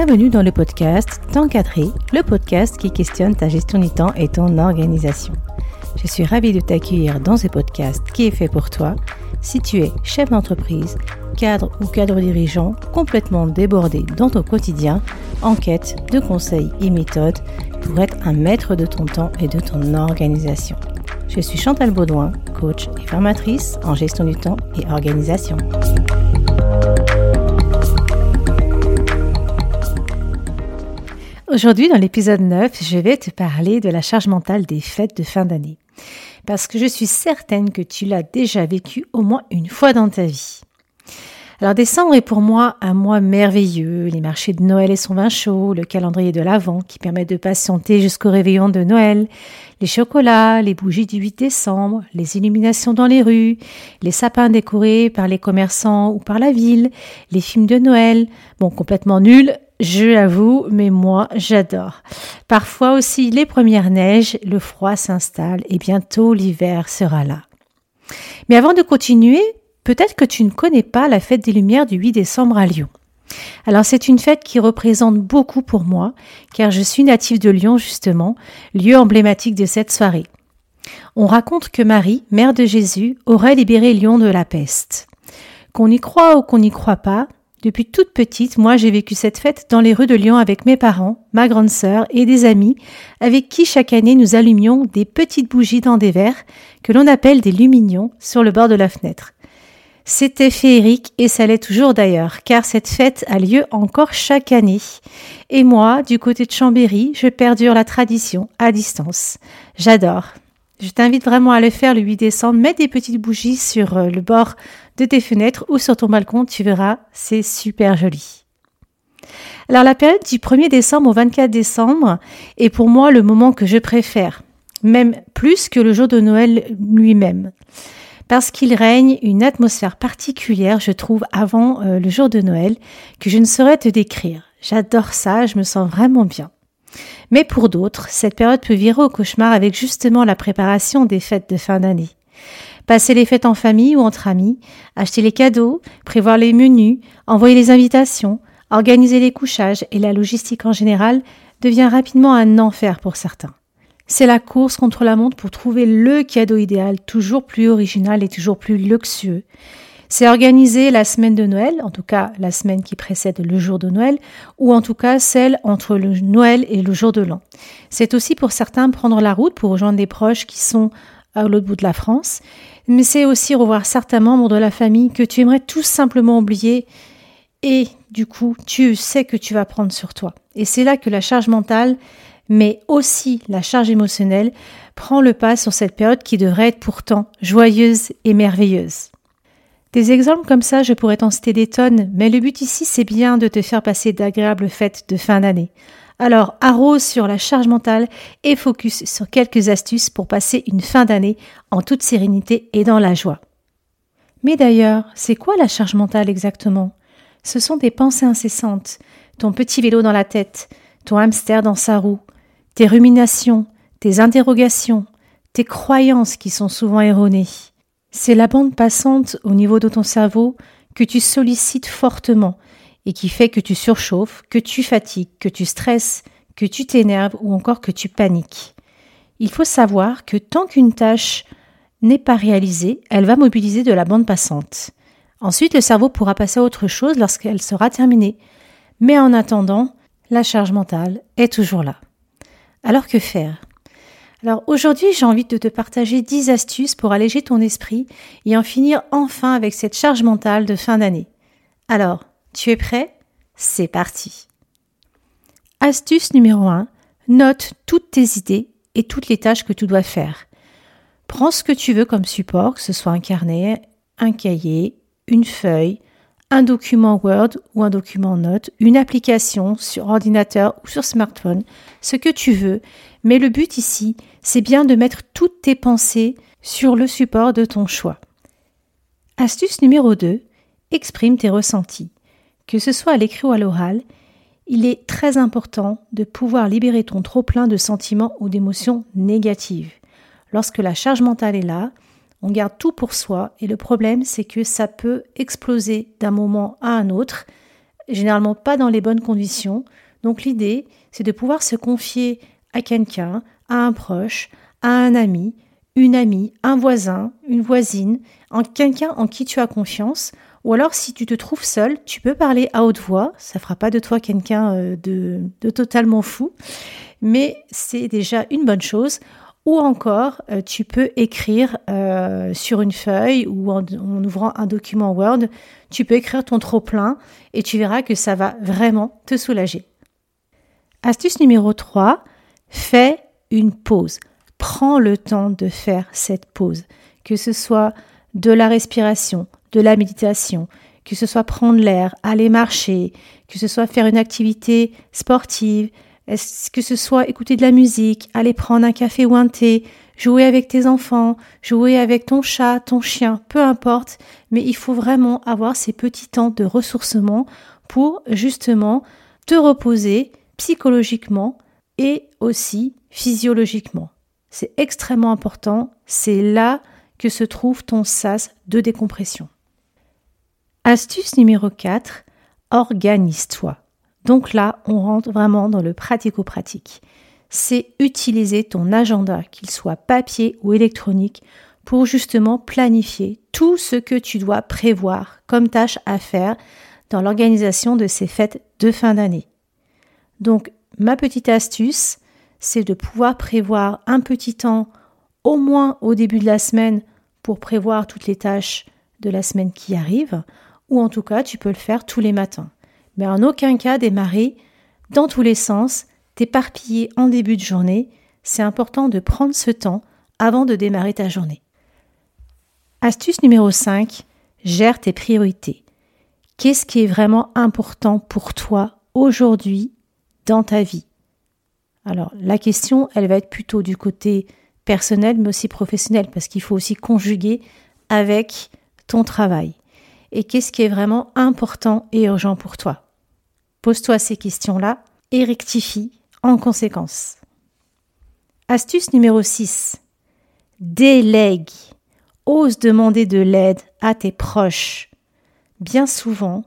Bienvenue dans le podcast Temps cadré, le podcast qui questionne ta gestion du temps et ton organisation. Je suis ravie de t'accueillir dans ce podcast qui est fait pour toi si tu es chef d'entreprise, cadre ou cadre dirigeant complètement débordé dans ton quotidien en quête de conseils et méthodes pour être un maître de ton temps et de ton organisation. Je suis Chantal Baudouin, coach et formatrice en gestion du temps et organisation. Aujourd'hui, dans l'épisode 9, je vais te parler de la charge mentale des fêtes de fin d'année. Parce que je suis certaine que tu l'as déjà vécu au moins une fois dans ta vie. Alors décembre est pour moi un mois merveilleux, les marchés de Noël et son vin chaud, le calendrier de l'Avent qui permet de patienter jusqu'au réveillon de Noël, les chocolats, les bougies du 8 décembre, les illuminations dans les rues, les sapins décorés par les commerçants ou par la ville, les films de Noël, bon complètement nuls, je l'avoue, mais moi j'adore. Parfois aussi les premières neiges, le froid s'installe et bientôt l'hiver sera là. Mais avant de continuer, Peut-être que tu ne connais pas la fête des Lumières du 8 décembre à Lyon. Alors c'est une fête qui représente beaucoup pour moi, car je suis native de Lyon justement, lieu emblématique de cette soirée. On raconte que Marie, mère de Jésus, aurait libéré Lyon de la peste. Qu'on y croit ou qu'on n'y croit pas, depuis toute petite, moi j'ai vécu cette fête dans les rues de Lyon avec mes parents, ma grande sœur et des amis, avec qui chaque année nous allumions des petites bougies dans des verres que l'on appelle des lumignons sur le bord de la fenêtre. C'était féerique et ça l'est toujours d'ailleurs, car cette fête a lieu encore chaque année. Et moi, du côté de Chambéry, je perdure la tradition à distance. J'adore. Je t'invite vraiment à le faire le 8 décembre. Mets des petites bougies sur euh, le bord de tes fenêtres ou sur ton balcon, tu verras, c'est super joli. Alors la période du 1er décembre au 24 décembre est pour moi le moment que je préfère, même plus que le jour de Noël lui-même parce qu'il règne une atmosphère particulière, je trouve, avant euh, le jour de Noël, que je ne saurais te décrire. J'adore ça, je me sens vraiment bien. Mais pour d'autres, cette période peut virer au cauchemar avec justement la préparation des fêtes de fin d'année. Passer les fêtes en famille ou entre amis, acheter les cadeaux, prévoir les menus, envoyer les invitations, organiser les couchages et la logistique en général devient rapidement un enfer pour certains. C'est la course contre la montre pour trouver le cadeau idéal, toujours plus original et toujours plus luxueux. C'est organiser la semaine de Noël, en tout cas la semaine qui précède le jour de Noël, ou en tout cas celle entre le Noël et le jour de l'an. C'est aussi pour certains prendre la route pour rejoindre des proches qui sont à l'autre bout de la France, mais c'est aussi revoir certains membres de la famille que tu aimerais tout simplement oublier et du coup tu sais que tu vas prendre sur toi. Et c'est là que la charge mentale mais aussi la charge émotionnelle prend le pas sur cette période qui devrait être pourtant joyeuse et merveilleuse. Des exemples comme ça, je pourrais t'en citer des tonnes, mais le but ici, c'est bien de te faire passer d'agréables fêtes de fin d'année. Alors, arrose sur la charge mentale et focus sur quelques astuces pour passer une fin d'année en toute sérénité et dans la joie. Mais d'ailleurs, c'est quoi la charge mentale exactement? Ce sont des pensées incessantes, ton petit vélo dans la tête, ton hamster dans sa roue, tes ruminations, tes interrogations, tes croyances qui sont souvent erronées. C'est la bande passante au niveau de ton cerveau que tu sollicites fortement et qui fait que tu surchauffes, que tu fatigues, que tu stresses, que tu t'énerves ou encore que tu paniques. Il faut savoir que tant qu'une tâche n'est pas réalisée, elle va mobiliser de la bande passante. Ensuite, le cerveau pourra passer à autre chose lorsqu'elle sera terminée. Mais en attendant, la charge mentale est toujours là. Alors que faire? Alors aujourd'hui, j'ai envie de te partager 10 astuces pour alléger ton esprit et en finir enfin avec cette charge mentale de fin d'année. Alors, tu es prêt? C'est parti. Astuce numéro 1. Note toutes tes idées et toutes les tâches que tu dois faire. Prends ce que tu veux comme support, que ce soit un carnet, un cahier, une feuille, un document Word ou un document Note, une application sur ordinateur ou sur smartphone, ce que tu veux, mais le but ici, c'est bien de mettre toutes tes pensées sur le support de ton choix. Astuce numéro 2, exprime tes ressentis. Que ce soit à l'écrit ou à l'oral, il est très important de pouvoir libérer ton trop-plein de sentiments ou d'émotions négatives. Lorsque la charge mentale est là, on garde tout pour soi et le problème c'est que ça peut exploser d'un moment à un autre généralement pas dans les bonnes conditions. Donc l'idée, c'est de pouvoir se confier à quelqu'un, à un proche, à un ami, une amie, un voisin, une voisine, en quelqu'un en qui tu as confiance. Ou alors, si tu te trouves seul, tu peux parler à haute voix. Ça fera pas de toi quelqu'un euh, de, totalement fou, mais c'est déjà une bonne chose. Ou encore, euh, tu peux écrire euh, sur une feuille ou en, en, ouvrant un document Word, tu peux écrire ton trop-plein et tu verras que ça va vraiment te soulager. Astuce numéro 3, fais une pause. Prends le temps de faire cette pause, que ce soit de la respiration, de la méditation, que ce soit prendre l'air, aller marcher, que ce soit faire une activité sportive, que ce soit écouter de la musique, aller prendre un café ou un thé, jouer avec tes enfants, jouer avec ton chat, ton chien, peu importe, mais il faut vraiment avoir ces petits temps de ressourcement pour justement te reposer psychologiquement et aussi physiologiquement. C'est extrêmement important, c'est là que se trouve ton sas de décompression. Astuce numéro 4, organise-toi. Donc là, on rentre vraiment dans le pratico-pratique. C'est utiliser ton agenda, qu'il soit papier ou électronique, pour justement planifier tout ce que tu dois prévoir comme tâche à faire dans l'organisation de ces fêtes de fin d'année. Donc, ma petite astuce, c'est de pouvoir prévoir un petit temps, au moins au début de la semaine, pour prévoir toutes les tâches de la semaine qui arrive, ou en tout cas, tu peux le faire tous les matins. Mais en aucun cas démarrer dans tous les sens, t'éparpiller en début de journée. C'est important de prendre ce temps avant de démarrer ta journée. Astuce numéro 5, gère tes priorités. Qu'est-ce qui est vraiment important pour toi aujourd'hui dans ta vie alors, la question, elle va être plutôt du côté personnel, mais aussi professionnel, parce qu'il faut aussi conjuguer avec ton travail. Et qu'est-ce qui est vraiment important et urgent pour toi? Pose-toi ces questions-là et rectifie en conséquence. Astuce numéro 6. Délègue. Ose demander de l'aide à tes proches. Bien souvent,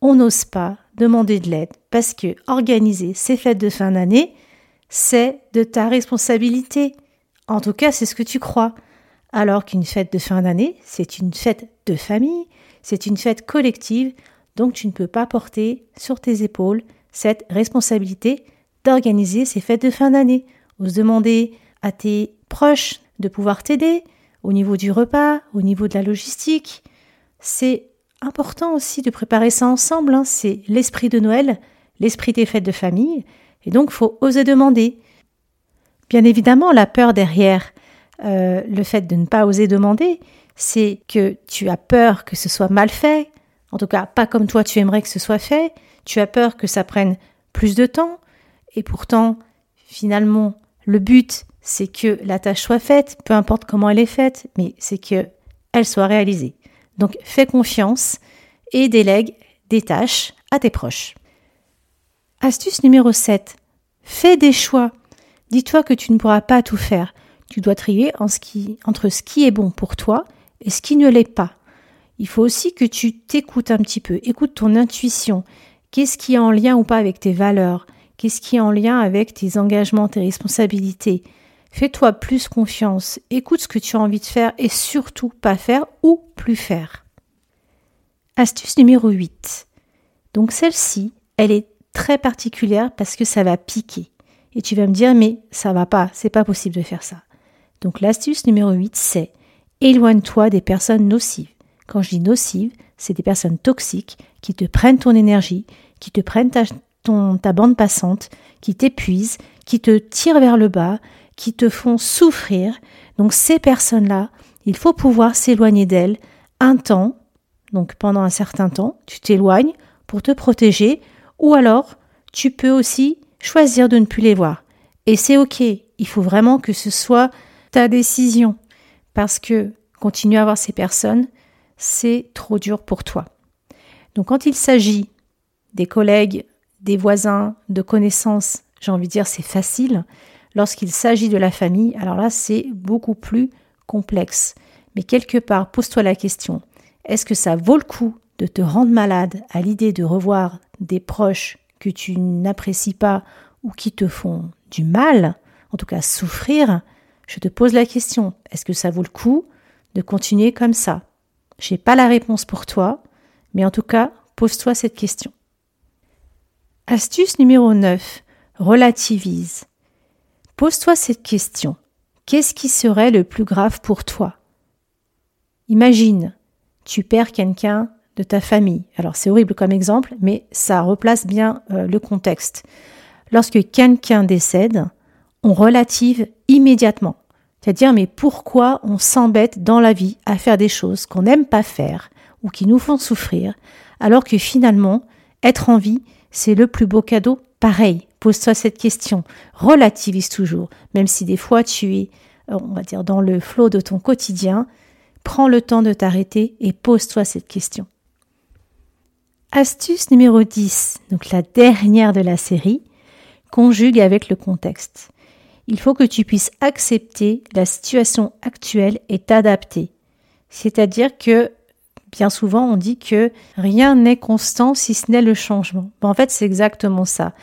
on n'ose pas demander de l'aide parce que organiser ces fêtes de fin d'année, c'est de ta responsabilité. En tout cas, c'est ce que tu crois. Alors qu'une fête de fin d'année, c'est une fête de famille, c'est une fête collective, donc tu ne peux pas porter sur tes épaules cette responsabilité d'organiser ces fêtes de fin d'année, ou se demander à tes proches de pouvoir t'aider au niveau du repas, au niveau de la logistique. C'est important aussi de préparer ça ensemble, hein. c'est l'esprit de Noël, l'esprit des fêtes de famille, et donc, faut oser demander. Bien évidemment, la peur derrière euh, le fait de ne pas oser demander, c'est que tu as peur que ce soit mal fait, en tout cas pas comme toi tu aimerais que ce soit fait, tu as peur que ça prenne plus de temps, et pourtant, finalement, le but, c'est que la tâche soit faite, peu importe comment elle est faite, mais c'est que elle soit réalisée. Donc fais confiance et délègue des tâches à tes proches. Astuce numéro 7. Fais des choix. Dis-toi que tu ne pourras pas tout faire. Tu dois trier entre ce qui est bon pour toi et ce qui ne l'est pas. Il faut aussi que tu t'écoutes un petit peu. Écoute ton intuition. Qu'est-ce qui est en lien ou pas avec tes valeurs? Qu'est-ce qui est en lien avec tes engagements, tes responsabilités? Fais-toi plus confiance. Écoute ce que tu as envie de faire et surtout pas faire ou plus faire. Astuce numéro 8. Donc celle-ci, elle est très particulière parce que ça va piquer. Et tu vas me dire, mais ça va pas, c'est pas possible de faire ça. Donc l'astuce numéro 8, c'est éloigne-toi des personnes nocives. Quand je dis nocives, c'est des personnes toxiques qui te prennent ton énergie, qui te prennent ta, bande passante, qui t'épuisent, qui te tirent vers le bas, qui te font souffrir. Donc ces personnes-là, il faut pouvoir s'éloigner d'elles un temps, donc pendant un certain temps, tu t'éloignes pour te protéger, ou alors, tu peux aussi choisir de ne plus les voir. Et c'est OK. Il faut vraiment que ce soit ta décision. Parce que continuer à voir ces personnes, c'est trop dur pour toi. Donc quand il s'agit des collègues, des voisins, de connaissances, j'ai envie de dire c'est facile. Lorsqu'il s'agit de la famille, alors là c'est beaucoup plus complexe. Mais quelque part, pose-toi la question, est-ce que ça vaut le coup de te rendre malade à l'idée de revoir des proches que tu n'apprécies pas ou qui te font du mal, en tout cas souffrir, je te pose la question, est-ce que ça vaut le coup de continuer comme ça? Je n'ai pas la réponse pour toi, mais en tout cas, pose-toi cette question. Astuce numéro 9. Relativise. Pose-toi cette question. Qu'est-ce qui serait le plus grave pour toi? Imagine, tu perds quelqu'un de ta famille. Alors c'est horrible comme exemple, mais ça replace bien euh, le contexte. Lorsque quelqu'un décède, on relative immédiatement. C'est-à-dire, mais pourquoi on s'embête dans la vie à faire des choses qu'on n'aime pas faire ou qui nous font souffrir, alors que finalement, être en vie, c'est le plus beau cadeau Pareil, pose-toi cette question, relativise toujours, même si des fois tu es, on va dire, dans le flot de ton quotidien, prends le temps de t'arrêter et pose-toi cette question. Astuce numéro 10, donc la dernière de la série, conjugue avec le contexte il faut que tu puisses accepter la situation actuelle et t'adapter. C'est-à-dire que bien souvent on dit que rien n'est constant si ce n'est le changement. en fait, c'est exactement ça.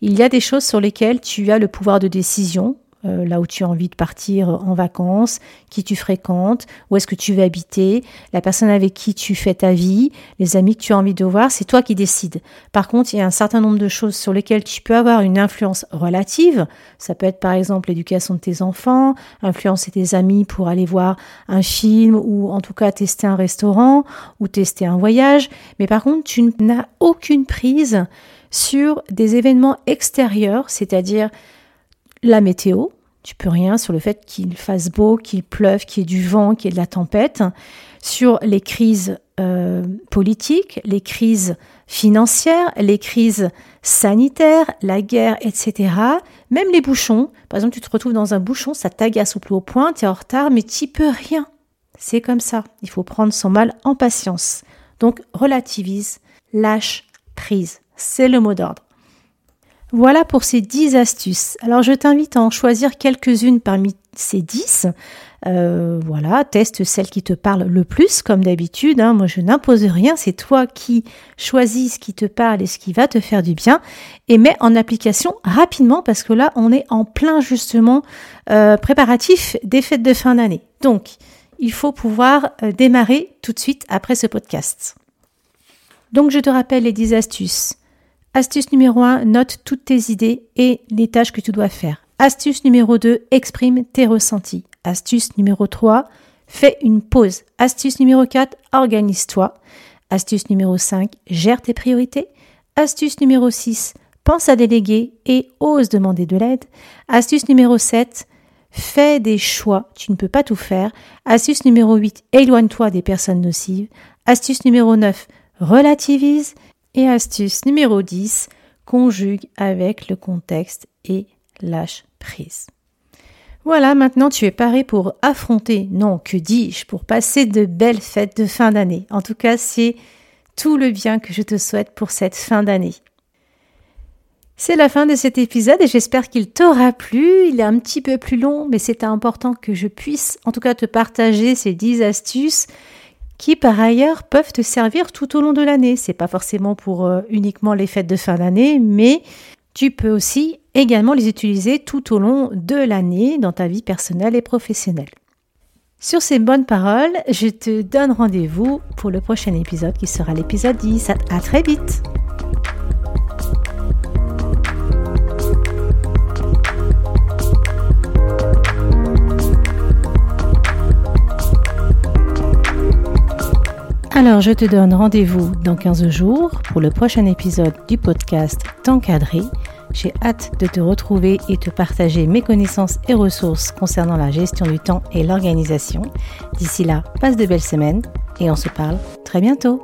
Il y a des choses sur lesquelles tu as le pouvoir de décision, euh, là où tu as envie de partir en vacances, qui tu fréquentes, où est-ce que tu veux habiter, la personne avec qui tu fais ta vie, les amis que tu as envie de voir, c'est toi qui décides. Par contre, il y a un certain nombre de choses sur lesquelles tu peux avoir une influence relative. Ça peut être par exemple l'éducation de tes enfants, influencer tes amis pour aller voir un film ou en tout cas tester un restaurant ou tester un voyage. Mais par contre, tu n'as aucune prise sur des événements extérieurs, c'est-à-dire la météo. Tu peux rien sur le fait qu'il fasse beau, qu'il pleuve, qu'il y ait du vent, qu'il y ait de la tempête. Sur les crises euh, politiques, les crises financières, les crises sanitaires, la guerre, etc. Même les bouchons. Par exemple, tu te retrouves dans un bouchon, ça t'agace au plus haut point, tu es en retard, mais tu peux rien. C'est comme ça. Il faut prendre son mal en patience. Donc, relativise, lâche, prise. C'est le mot d'ordre. Voilà pour ces 10 astuces. Alors je t'invite à en choisir quelques-unes parmi ces 10. Euh, voilà, teste celle qui te parle le plus, comme d'habitude. Hein. Moi, je n'impose rien, c'est toi qui choisis ce qui te parle et ce qui va te faire du bien, et mets en application rapidement, parce que là, on est en plein justement euh, préparatif des fêtes de fin d'année. Donc, il faut pouvoir euh, démarrer tout de suite après ce podcast. Donc, je te rappelle les 10 astuces. Astuce numéro 1, note toutes tes idées et les tâches que tu dois faire. Astuce numéro 2, exprime tes ressentis. Astuce numéro 3, fais une pause. Astuce numéro 4, organise-toi. Astuce numéro 5, gère tes priorités. Astuce numéro 6, pense à déléguer et ose demander de l'aide. Astuce numéro 7, fais des choix, tu ne peux pas tout faire. Astuce numéro 8, éloigne-toi des personnes nocives. Astuce numéro 9, relativise. Et astuce numéro 10, conjugue avec le contexte et lâche prise. Voilà, maintenant tu es paré pour affronter, non, que dis-je, pour passer de belles fêtes de fin d'année. En tout cas, c'est tout le bien que je te souhaite pour cette fin d'année. C'est la fin de cet épisode et j'espère qu'il t'aura plu. Il est un petit peu plus long, mais c'est important que je puisse en tout cas te partager ces 10 astuces qui par ailleurs peuvent te servir tout au long de l'année. C'est pas forcément pour euh, uniquement les fêtes de fin d'année, mais tu peux aussi également les utiliser tout au long de l'année dans ta vie personnelle et professionnelle. Sur ces bonnes paroles, je te donne rendez-vous pour le prochain épisode qui sera l'épisode 10. À très vite! Alors, je te donne rendez-vous dans 15 jours pour le prochain épisode du podcast T'encadrer. J'ai hâte de te retrouver et te partager mes connaissances et ressources concernant la gestion du temps et l'organisation. D'ici là, passe de belles semaines et on se parle très bientôt.